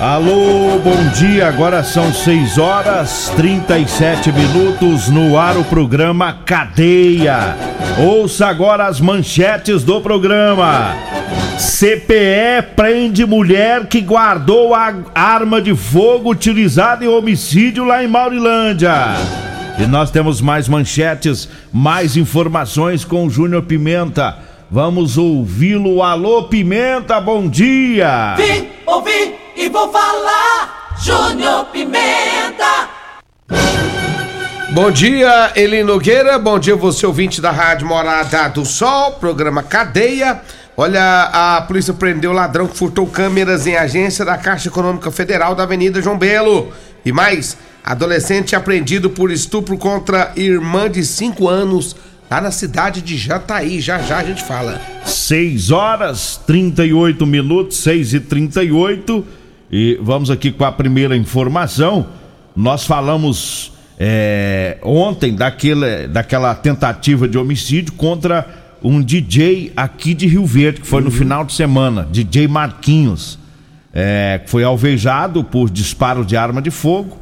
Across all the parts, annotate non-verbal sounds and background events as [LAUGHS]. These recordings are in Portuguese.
Alô, bom dia. Agora são 6 horas 37 minutos no ar o programa Cadeia. Ouça agora as manchetes do programa. CPE prende mulher que guardou a arma de fogo utilizada em homicídio lá em Maurilândia. E nós temos mais manchetes, mais informações com o Júnior Pimenta. Vamos ouvi-lo. Alô, Pimenta, bom dia. Vim, ouvi e vou falar. Júnior Pimenta. Bom dia, Eli Nogueira. Bom dia, você ouvinte da Rádio Morada do Sol, programa Cadeia. Olha, a polícia prendeu o ladrão que furtou câmeras em agência da Caixa Econômica Federal da Avenida João Belo. E mais, adolescente apreendido por estupro contra irmã de 5 anos lá na cidade de Jataí. Já já a gente fala. 6 horas 38 minutos, 6 e 38 e vamos aqui com a primeira informação. Nós falamos é, ontem daquele, daquela tentativa de homicídio contra um DJ aqui de Rio Verde, que foi no final de semana, DJ Marquinhos. É, foi alvejado por disparo de arma de fogo.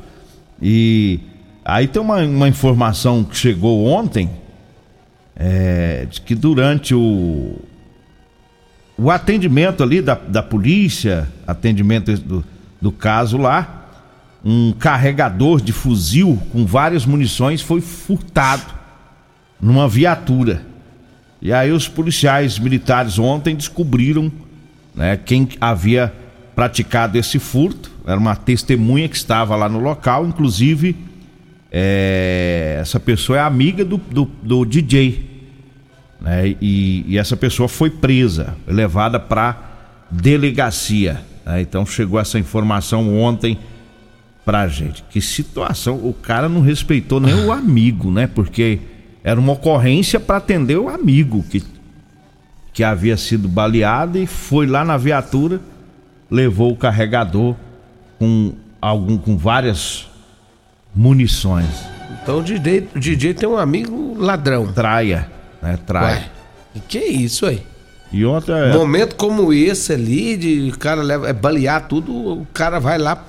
E aí tem uma, uma informação que chegou ontem, é, de que durante o, o atendimento ali da, da polícia, atendimento do, do caso lá, um carregador de fuzil com várias munições foi furtado numa viatura. E aí os policiais militares ontem descobriram né, quem havia praticado esse furto. Era uma testemunha que estava lá no local, inclusive é, essa pessoa é amiga do, do, do DJ. Né, e, e, essa pessoa foi presa, levada para delegacia. Né, então chegou essa informação ontem pra gente. Que situação, o cara não respeitou nem o amigo, né? Porque era uma ocorrência para atender o amigo que, que havia sido baleado e foi lá na viatura, levou o carregador com algum com várias munições. Então o DJ, o DJ tem um amigo ladrão. Traia, né? Traia. Ué, que isso aí? E ontem é, Momento como esse ali, de cara leva, é balear tudo, o cara vai lá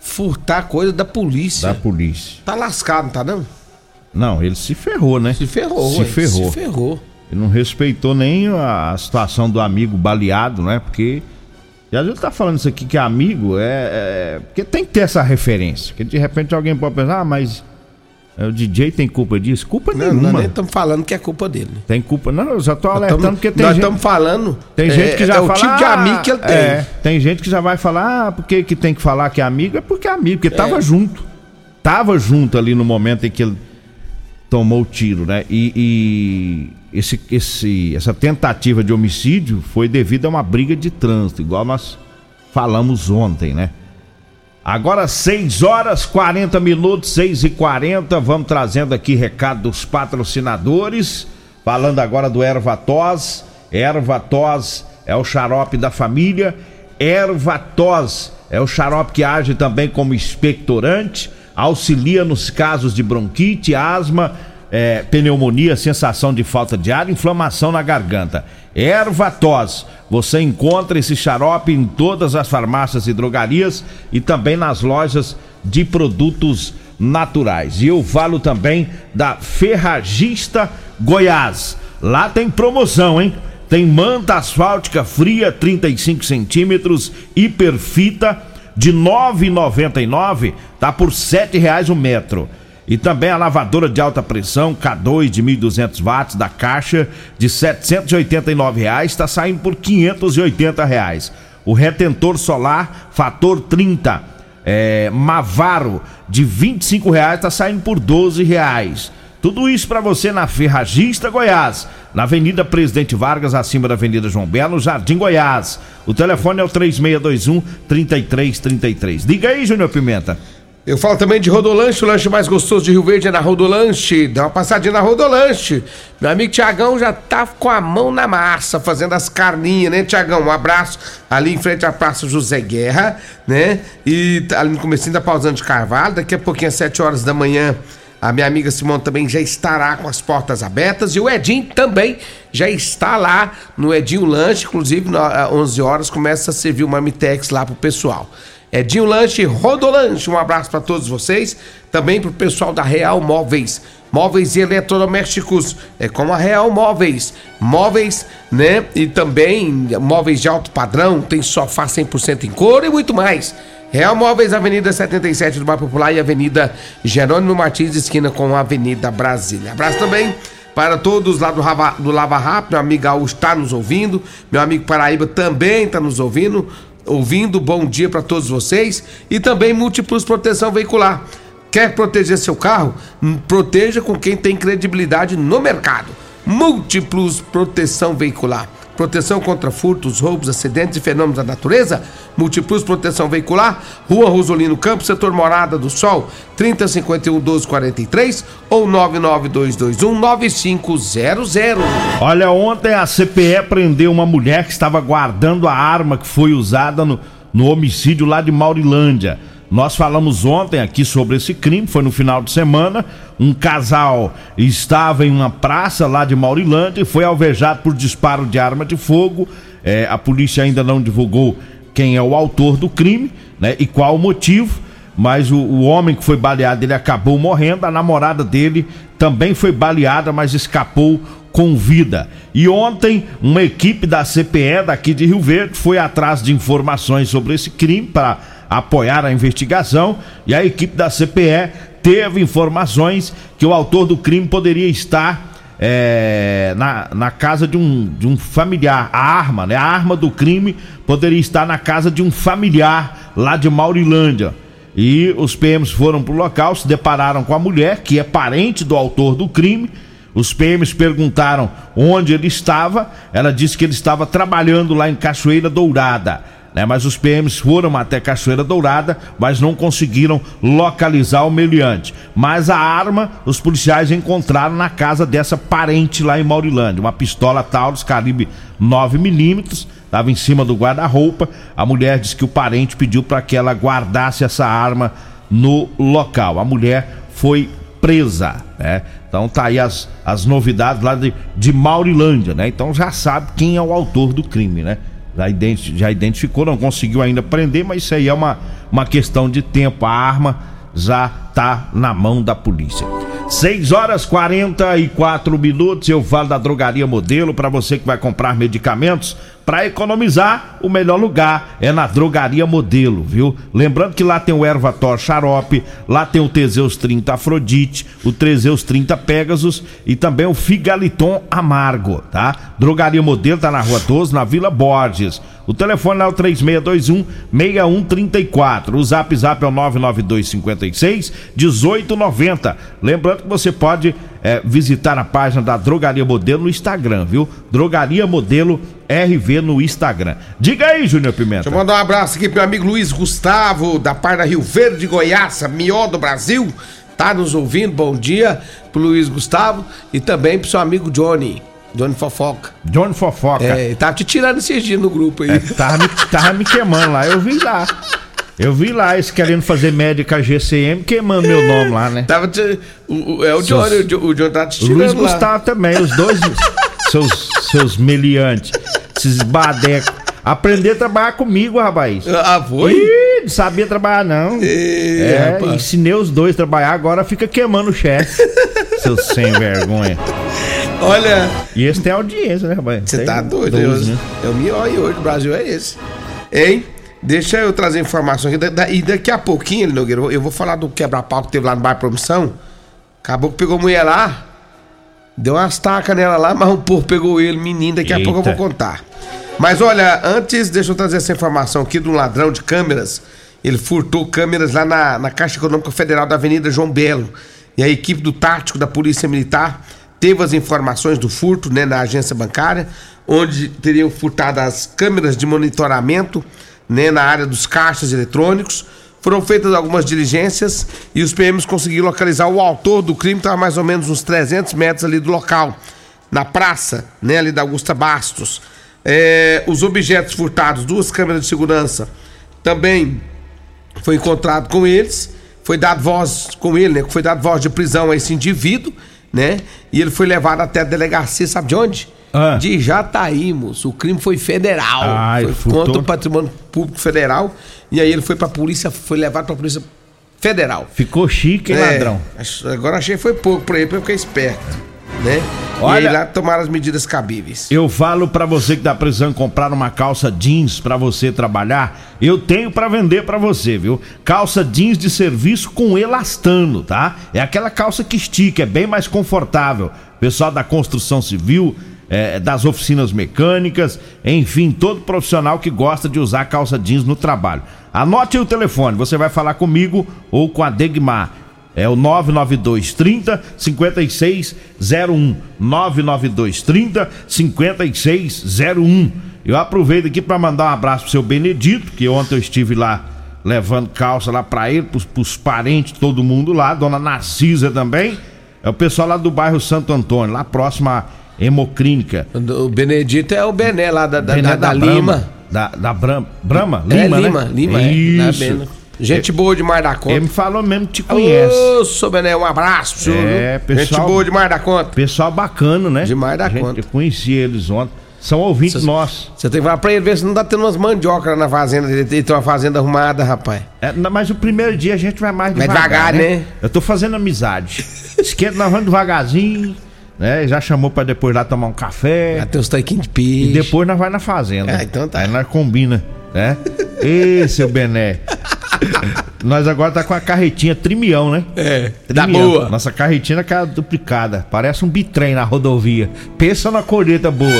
furtar coisa da polícia. da polícia. Tá lascado, não tá não? Não, ele se ferrou, né? Se ferrou, Se ué, ferrou. Se ferrou. Ele não respeitou nem a, situação do amigo baleado, né? Porque. E a gente tá falando isso aqui que é amigo, é, é- Porque tem que ter essa referência. Que de repente alguém pode pensar, ah, mas. É, o DJ tem culpa disso? Culpa Não, nenhuma. nós nem estamos falando que é culpa dele. Tem culpa. Não, eu já Nós alertando tamo- porque tem nós gente. estamos falando. Tem é, gente que já é fala. o tipo de "Ah, amigo que ele tem. É, tem gente que já vai falar, ah, porque que tem que falar que é amigo? É porque é amigo, porque tava junto. Tava junto ali no momento em que ele tomou o tiro, né? E, e esse, esse, essa tentativa de homicídio foi devido a uma briga de trânsito, igual nós falamos ontem, né? Agora 6 horas 40 minutos, 6 e 40 vamos trazendo aqui recado dos patrocinadores. Falando agora do Ervatos. Ervatos é o xarope da família. Ervatos é o xarope que age também como expectorante, auxilia nos casos de bronquite, asma, é, pneumonia, sensação de falta de ar, inflamação na garganta. Erva tos. Você encontra esse xarope em todas as farmácias e drogarias e também nas lojas de produtos naturais. E eu falo também da Ferragista Goiás. Lá tem promoção, hein? Tem manta asfáltica fria 35 centímetros, hiperfita de 9,99, tá por R$ reais o metro. E também a lavadora de alta pressão K2 de 1.200 watts da caixa de 789 reais está saindo por 580 reais. O retentor solar fator 30 é, Mavaro de 25 reais está saindo por 12 reais. Tudo isso para você na Ferragista Goiás, na Avenida Presidente Vargas, acima da Avenida João Belo, Jardim Goiás. O telefone é o 3621 3333. Diga aí, Júnior Pimenta. Eu falo também de Rodolanche, o lanche mais gostoso de Rio Verde é na Rodolanche. Dá uma passadinha na Rodolanche. Meu amigo Tiagão já tá com a mão na massa, fazendo as carninhas, né, Tiagão? Um abraço ali em frente à Praça José Guerra, né? E tá ali no comecinho da Pausando de Carvalho, daqui a pouquinho às 7 horas da manhã. A minha amiga Simone também já estará com as portas abertas e o Edinho também já está lá no Edinho Lanche, inclusive às 11 horas começa a servir o Marmitex lá pro pessoal. Edinho Lanche, Rodolanche, um abraço para todos vocês. Também pro pessoal da Real Móveis. Móveis e eletrodomésticos, é como a Real Móveis. Móveis, né? E também móveis de alto padrão, tem sofá 100% em couro e muito mais. Real Móveis, Avenida 77 do Bar Popular e Avenida Jerônimo Martins, esquina com a Avenida Brasília. Abraço também para todos lá do, Rava, do Lava Rápido, meu amigo Gaúcho está nos ouvindo, meu amigo Paraíba também está nos ouvindo ouvindo. Bom dia para todos vocês. E também Múltiplos Proteção Veicular. Quer proteger seu carro? Hum, proteja com quem tem credibilidade no mercado. Múltiplos Proteção Veicular. Proteção contra furtos, roubos, acidentes e fenômenos da natureza. Multiplus Proteção Veicular. Rua Rosolino Campos, setor Morada do Sol. 3051 1243 ou 99221 9500. Olha, ontem a CPE prendeu uma mulher que estava guardando a arma que foi usada no, no homicídio lá de Maurilândia. Nós falamos ontem aqui sobre esse crime, foi no final de semana. Um casal estava em uma praça lá de Maurilândia e foi alvejado por disparo de arma de fogo. É, a polícia ainda não divulgou quem é o autor do crime né, e qual o motivo, mas o, o homem que foi baleado ele acabou morrendo. A namorada dele também foi baleada, mas escapou com vida. E ontem, uma equipe da CPE daqui de Rio Verde foi atrás de informações sobre esse crime para apoiar a investigação e a equipe da CPE teve informações que o autor do crime poderia estar é, na, na casa de um, de um familiar. A arma, né? A arma do crime poderia estar na casa de um familiar lá de Maurilândia. E os PMs foram para o local, se depararam com a mulher, que é parente do autor do crime. Os PMs perguntaram onde ele estava. Ela disse que ele estava trabalhando lá em Cachoeira Dourada né? Mas os PMs foram até Cachoeira Dourada, mas não conseguiram localizar o meliante. Mas a arma os policiais encontraram na casa dessa parente lá em Maurilândia, uma pistola Taurus calibre 9 milímetros, estava em cima do guarda-roupa. A mulher disse que o parente pediu para que ela guardasse essa arma no local. A mulher foi presa, né? Então tá aí as, as novidades lá de, de Maurilândia, né? Então já sabe quem é o autor do crime, né? Já, identi já identificou, não conseguiu ainda prender, mas isso aí é uma, uma questão de tempo. A arma já tá na mão da polícia. 6 horas 44 minutos. Eu falo da Drogaria Modelo para você que vai comprar medicamentos para economizar. O melhor lugar é na Drogaria Modelo, viu? Lembrando que lá tem o Ervator Xarope, lá tem o Teseus 30 Afrodite, o Teseus 30 Pegasus e também o Figaliton Amargo, tá? Drogaria Modelo tá na Rua 12, na Vila Borges. O telefone é o 3621 6134. O Zap Zap é o 992 56 1890. Lembrando que você pode é, visitar a página da Drogaria Modelo no Instagram, viu? Drogaria Modelo RV no Instagram. Diga aí, Júnior Pimenta. Deixa eu mandar um abraço aqui pro amigo Luiz Gustavo, da Parda Rio Verde, Goiás, Mió do Brasil. Tá nos ouvindo? Bom dia pro Luiz Gustavo e também pro seu amigo Johnny. Johnny Fofoca. Johnny Fofoca. É, tava te tirando esses dias no grupo aí. É, tava, me, tava me queimando lá, eu vi lá. Eu vi lá eles querendo fazer médica GCM, queimando meu nome lá, né? Tava te, o, o- é o Seus- Johnny, o, Jo- o Johnny tá te O Luiz tirando lá. Gustavo também, os dois seus, seus meliantes, esses badecos. Aprender a trabalhar comigo, rapaz. Ah, foi? Ih, não sabia trabalhar, não. Ih, é, rapaz. ensinei os dois a trabalhar, agora fica queimando o chefe. [LAUGHS] Seus sem vergonha. Olha, E esse tem audiência, né, rapaz? você tá doido. 12, eu- né? É o melhor hoje, o Brasil é esse. Hein? Deixa eu trazer informação aqui. E daqui a pouquinho, Nogueira, eu vou falar do quebra-pau que teve lá no bairro Promissão. Acabou que pegou mulher lá. Deu umas tacas nela lá, [LAUGHS] mas o povo pegou ele, menino. Daqui a Eita. pouco eu vou contar. Mas olha, antes, deixa eu trazer essa informação aqui de um ladrão de câmeras. Ele furtou câmeras lá na, na Caixa Econômica Federal da Avenida João Belo. E a equipe do tático da Polícia Militar teve as informações do furto né, na agência bancária, onde teriam furtado as câmeras de monitoramento né, na área dos caixas eletrônicos. Foram feitas algumas diligências e os PMs conseguiram localizar o autor do crime, estava mais ou menos uns 300 metros ali do local, na praça, né, ali da Augusta Bastos. É, os objetos furtados, duas câmeras de segurança, também foi encontrado com eles, foi dado voz com ele, né? Foi dado voz de prisão a esse indivíduo, né? E ele foi levado até a delegacia, sabe de onde? Ah. De Jataí, moço. O crime foi federal. Ai, foi furtou. contra o patrimônio público federal. E aí ele foi pra polícia, foi levado pra polícia federal. Ficou chique, hein, É, ladrão? agora achei que foi pouco pra ele, pra eu ficar esperto, né? Olha- E aí lá tomaram as medidas cabíveis. Eu falo pra você que tá precisando comprar uma calça jeans pra você trabalhar, eu tenho pra vender pra você, viu? Calça jeans de serviço com elastano, tá? É aquela calça que estica, é bem mais confortável. Pessoal da construção civil, é, das oficinas mecânicas, enfim, todo profissional que gosta de usar calça jeans no trabalho. Anote o telefone, você vai falar comigo ou com a Degmar. É o 99230 5601. 99230 5601. Eu aproveito aqui para mandar um abraço pro seu Benedito, que ontem eu estive lá levando calça lá para ele, pros, pros parentes, todo mundo lá, dona Narcisa também. É o pessoal lá do bairro Santo Antônio, lá próximo à Hemoclínica. O Benedito é o Bené lá da, da, Bené da- da. Lima. Da, da Bram, Brahma? É Lima, Lima, né? Lima, é. Isso. Bena. Gente boa de Mar da Conta. Ele me falou mesmo que te conhece. Ô, seu Bené, um abraço senhor. É, pessoal- Gente boa de Mar da Conta. Pessoal bacana, né? Demais da Gente, conta. Eu conheci eles ontem. São ouvintes nossos. Você tem que falar pra ele ver se não tá tendo umas mandioca na fazenda. Ele tem uma fazenda arrumada, rapaz. É, não, mas o primeiro dia a gente vai mais Vai devagar, devagar, né? né? Eu tô fazendo amizade. Esquenta, nós vamos devagarzinho, né? Já chamou pra depois lá tomar um café. Já tem uns tanquinhos de E peixe. depois nós vai na fazenda. Ah, então tá. Aí nós combina, né? [LAUGHS] Ê, seu Bené. nós agora tá com a carretinha trimião, né? É, da Trimião. boa. Nossa carretinha é aquela duplicada. Parece um bitrem na rodovia. Pensa na colheita boa.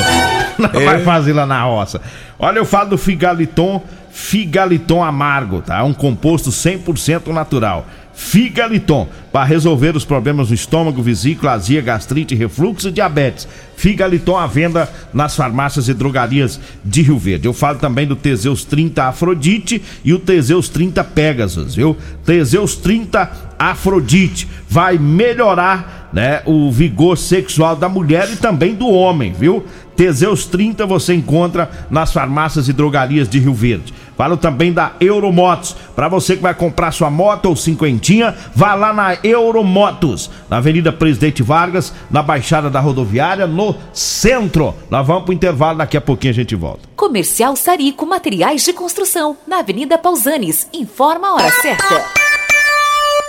[LAUGHS] Nós É. vai fazer lá na roça. Olha, eu falo do Figaliton, Figaliton amargo, tá? Um composto 100% natural. Figaliton, para resolver os problemas do estômago, vesícula, azia, gastrite, refluxo e diabetes. Figaliton à venda nas farmácias e drogarias de Rio Verde. Eu falo também do Teseus 30 Afrodite e o Teseus 30 Pegasus, viu? Teseus 30 Afrodite vai melhorar, né, o vigor sexual da mulher e também do homem, viu? Teseus 30 você encontra nas farmácias e drogarias de Rio Verde. Falo também da Euromotos. Para você que vai comprar sua moto ou cinquentinha, vá lá na Euromotos, na Avenida Presidente Vargas, na Baixada da Rodoviária, no centro. Nós vamos pro intervalo, daqui a pouquinho a gente volta. Comercial Sarico Materiais de Construção, na Avenida Pausanes. Informa a hora certa.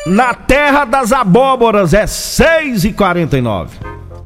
Na Terra das Abóboras é 6 e 49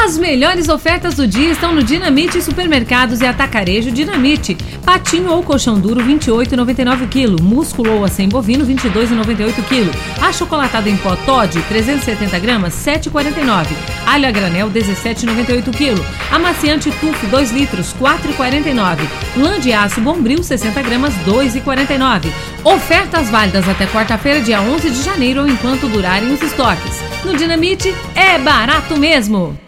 As melhores ofertas do dia estão no Dinamite Supermercados e Atacarejo Dinamite. Patinho ou colchão duro 28,99 kg. Músculo ou acém bovino 22,98 kg. Achocolatado em pó Todd 370 gramas 7,49. Alho a granel 17,98 kg. Amaciante Tuf 2 litros 4,49. Lã de aço Bombril 60 gramas 2,49. Ofertas válidas até quarta-feira, dia 11 de janeiro ou enquanto durarem os estoques. No Dinamite é barato mesmo.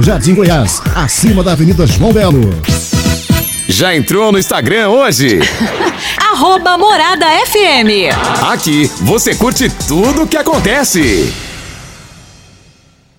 Jardim Goiás, acima da Avenida João Belo. Já entrou no Instagram hoje? [LAUGHS] Arroba Morada FM. Aqui você curte tudo o que acontece.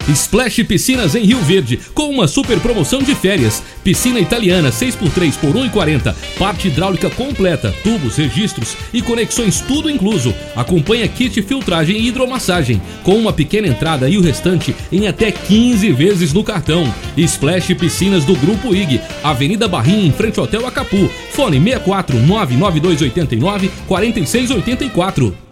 Splash Piscinas em Rio Verde, com uma super promoção de férias. Piscina italiana 6x3 por 1,40. Parte hidráulica completa, tubos, registros e conexões tudo incluso. Acompanha kit filtragem e hidromassagem, com uma pequena entrada e o restante em até 15 vezes no cartão. Splash Piscinas do Grupo IG, Avenida Barrinha, em frente ao Hotel Acapu. Fone 64 99289 4684.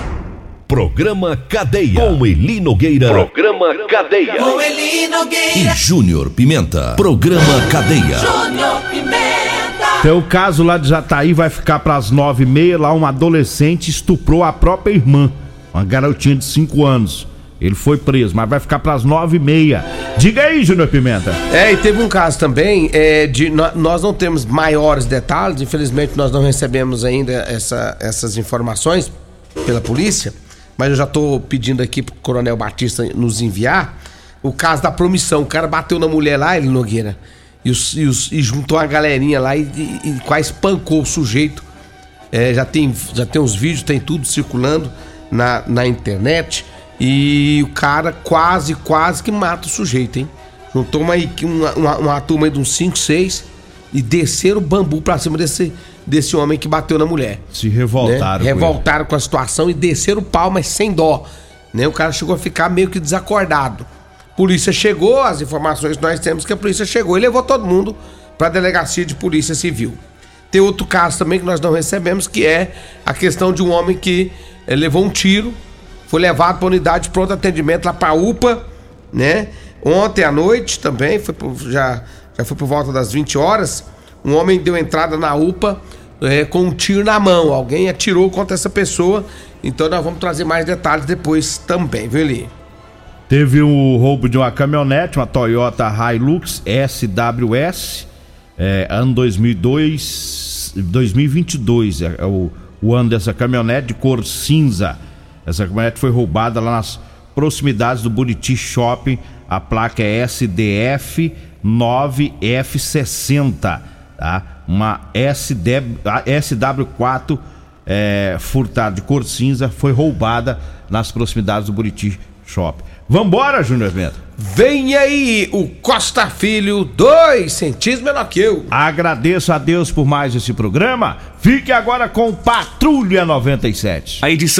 Programa Cadeia. Com Eli Nogueira. Programa Cadeia. Com Eli E Nogueira. Júnior Pimenta. Programa Cadeia. Júnior Pimenta. Tem o caso lá de Jataí, vai ficar pras nove e meia. Lá um adolescente estuprou a própria irmã, uma garotinha de 5 anos. Ele foi preso, mas vai ficar pras nove e meia. Diga aí, Júnior Pimenta. É, e teve um caso também é, de nó- nós não temos maiores detalhes, infelizmente nós não recebemos ainda essa- essas informações pela polícia, mas eu já tô pedindo aqui pro Coronel Batista nos enviar o caso da promissão. O cara bateu na mulher lá, ele Nogueira, e, os- e os- e juntou uma galerinha lá e, e- e quase espancou o sujeito. É, já, tem, já tem os vídeos, tem tudo circulando na, na internet. E o cara quase, quase que mata o sujeito, hein? Juntou uma, uma, uma turma aí de uns 5, 6 e desceram o bambu pra cima desse, desse homem que bateu na mulher. Se revoltaram. né? com Revoltaram com a situação e desceram o pau, mas sem dó. Né? O cara chegou a ficar meio que desacordado. Polícia chegou, as informações que nós temos que a polícia chegou e levou todo mundo pra delegacia de polícia civil. Tem outro caso também que nós não recebemos, que é a questão de um homem que eh, levou um tiro, foi levado para unidade de pronto atendimento lá para UPA, né? Ontem à noite também, foi por- já, já foi por volta das 20 horas, um homem deu entrada na UPA é, com um tiro na mão. Alguém atirou contra essa pessoa. Então nós vamos trazer mais detalhes depois também, viu, Eli? Teve o roubo de uma caminhonete, uma Toyota Hilux SWS, é, ano 2002, 2022, é, é o, o ano dessa caminhonete de cor cinza. Essa caminhonete foi roubada lá nas proximidades do Buriti Shopping. A placa é SDF 9F60, tá? Uma SD, a SW4 é, furtada de cor cinza foi roubada nas proximidades do Buriti Shopping. Vambora, Júnior Bento. Vem aí o Costa Filho, dois centímetros menor que eu. Agradeço a Deus por mais esse programa. Fique agora com Patrulha 97. A edição